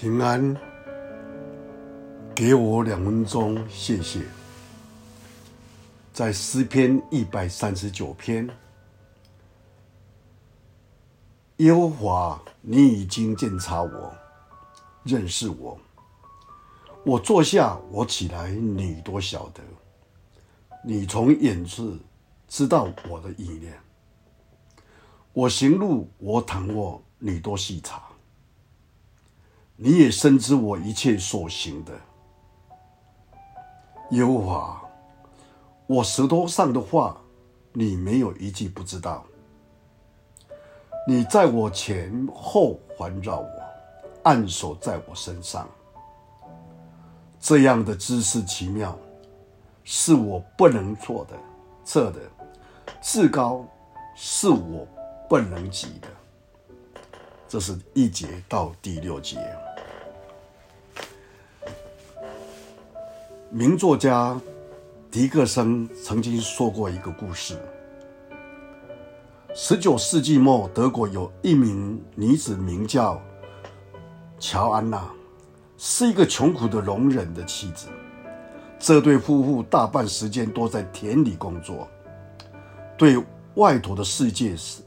平安，给我两分钟，谢谢。在诗篇一百三十九篇，耶和华，你已经鉴察我，认识我。我坐下，我起来，你都晓得。你从远处知道我的意念。我行路，我躺卧，你都细察。你也深知我一切所行的，耶和华，我舌头上的话，你没有一句不知道。你在我前后环绕我，按手在我身上，这样的知识奇妙，是我不能做的，测的，至高是我不能及的。这是一节到第六节。名作家狄克森曾经说过一个故事：十九世纪末，德国有一名女子名叫乔安娜，是一个穷苦的农人的妻子。这对夫妇大半时间都在田里工作，对外头的世界是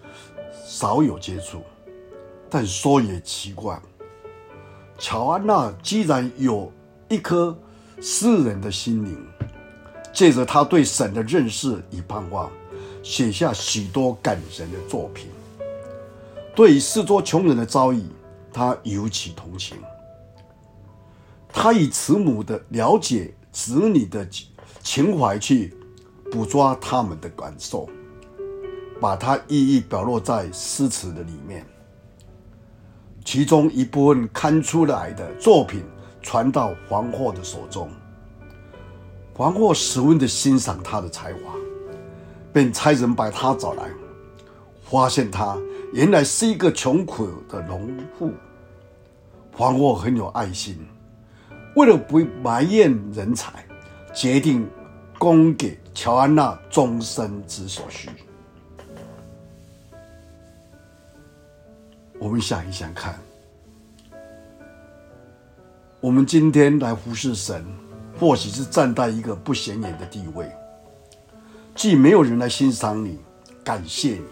少有接触。但说也奇怪，乔安娜既然有一颗诗人的心灵，借着他对神的认识与盼望，写下许多感人的作品。对于许多穷人的遭遇，他尤其同情。他以慈母的了解子女的情怀去捕捉他们的感受，把它一一表露在诗词的里面。其中一部分刊出来的作品。传到皇后的手中，皇后十分的欣赏他的才华，便差人把他找来，发现他原来是一个穷苦的农妇。皇后很有爱心，为了不埋怨人才，决定供给乔安娜终身之所需。我们想一想看。我们今天来服侍神，或许是站在一个不显眼的地位，既没有人来欣赏你、感谢你，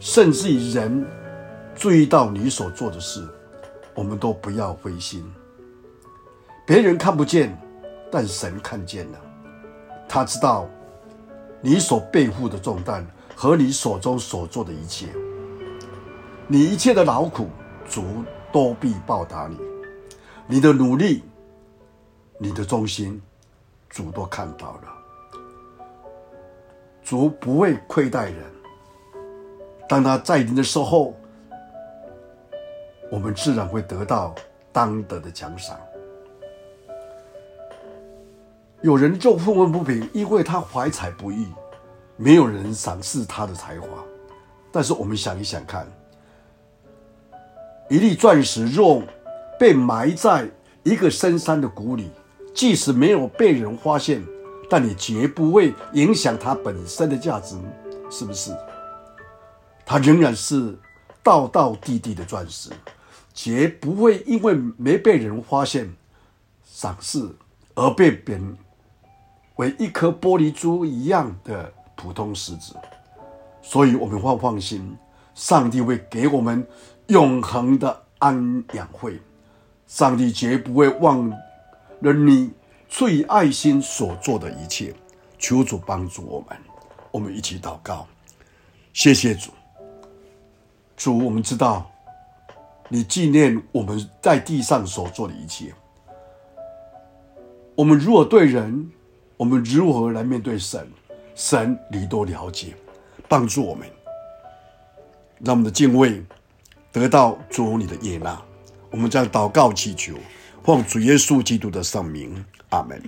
甚至于人注意到你所做的事，我们都不要灰心。别人看不见，但神看见了，他知道你所背负的重担和你手中所做的一切，你一切的劳苦，主都必报答你。你的努力，你的忠心，主都看到了。主不会亏待人。当他在临的时候，我们自然会得到当得的奖赏。有人就愤愤不平，因为他怀才不遇，没有人赏识他的才华。但是我们想一想看，一粒钻石若被埋在一个深山的谷里，即使没有被人发现，但也绝不会影响它本身的价值，是不是？它仍然是道道地地的钻石，绝不会因为没被人发现、赏识而被贬为一颗玻璃珠一样的普通石子。所以，我们会放心，上帝会给我们永恒的安养会。上帝绝不会忘了你最爱心所做的一切，求主帮助我们。我们一起祷告，谢谢主。主，我们知道你纪念我们在地上所做的一切。我们如何对人，我们如何来面对神，神你都了解，帮助我们，让我们的敬畏得到主你的悦纳。我们在祷告祈求，奉主耶稣基督的圣名，阿门。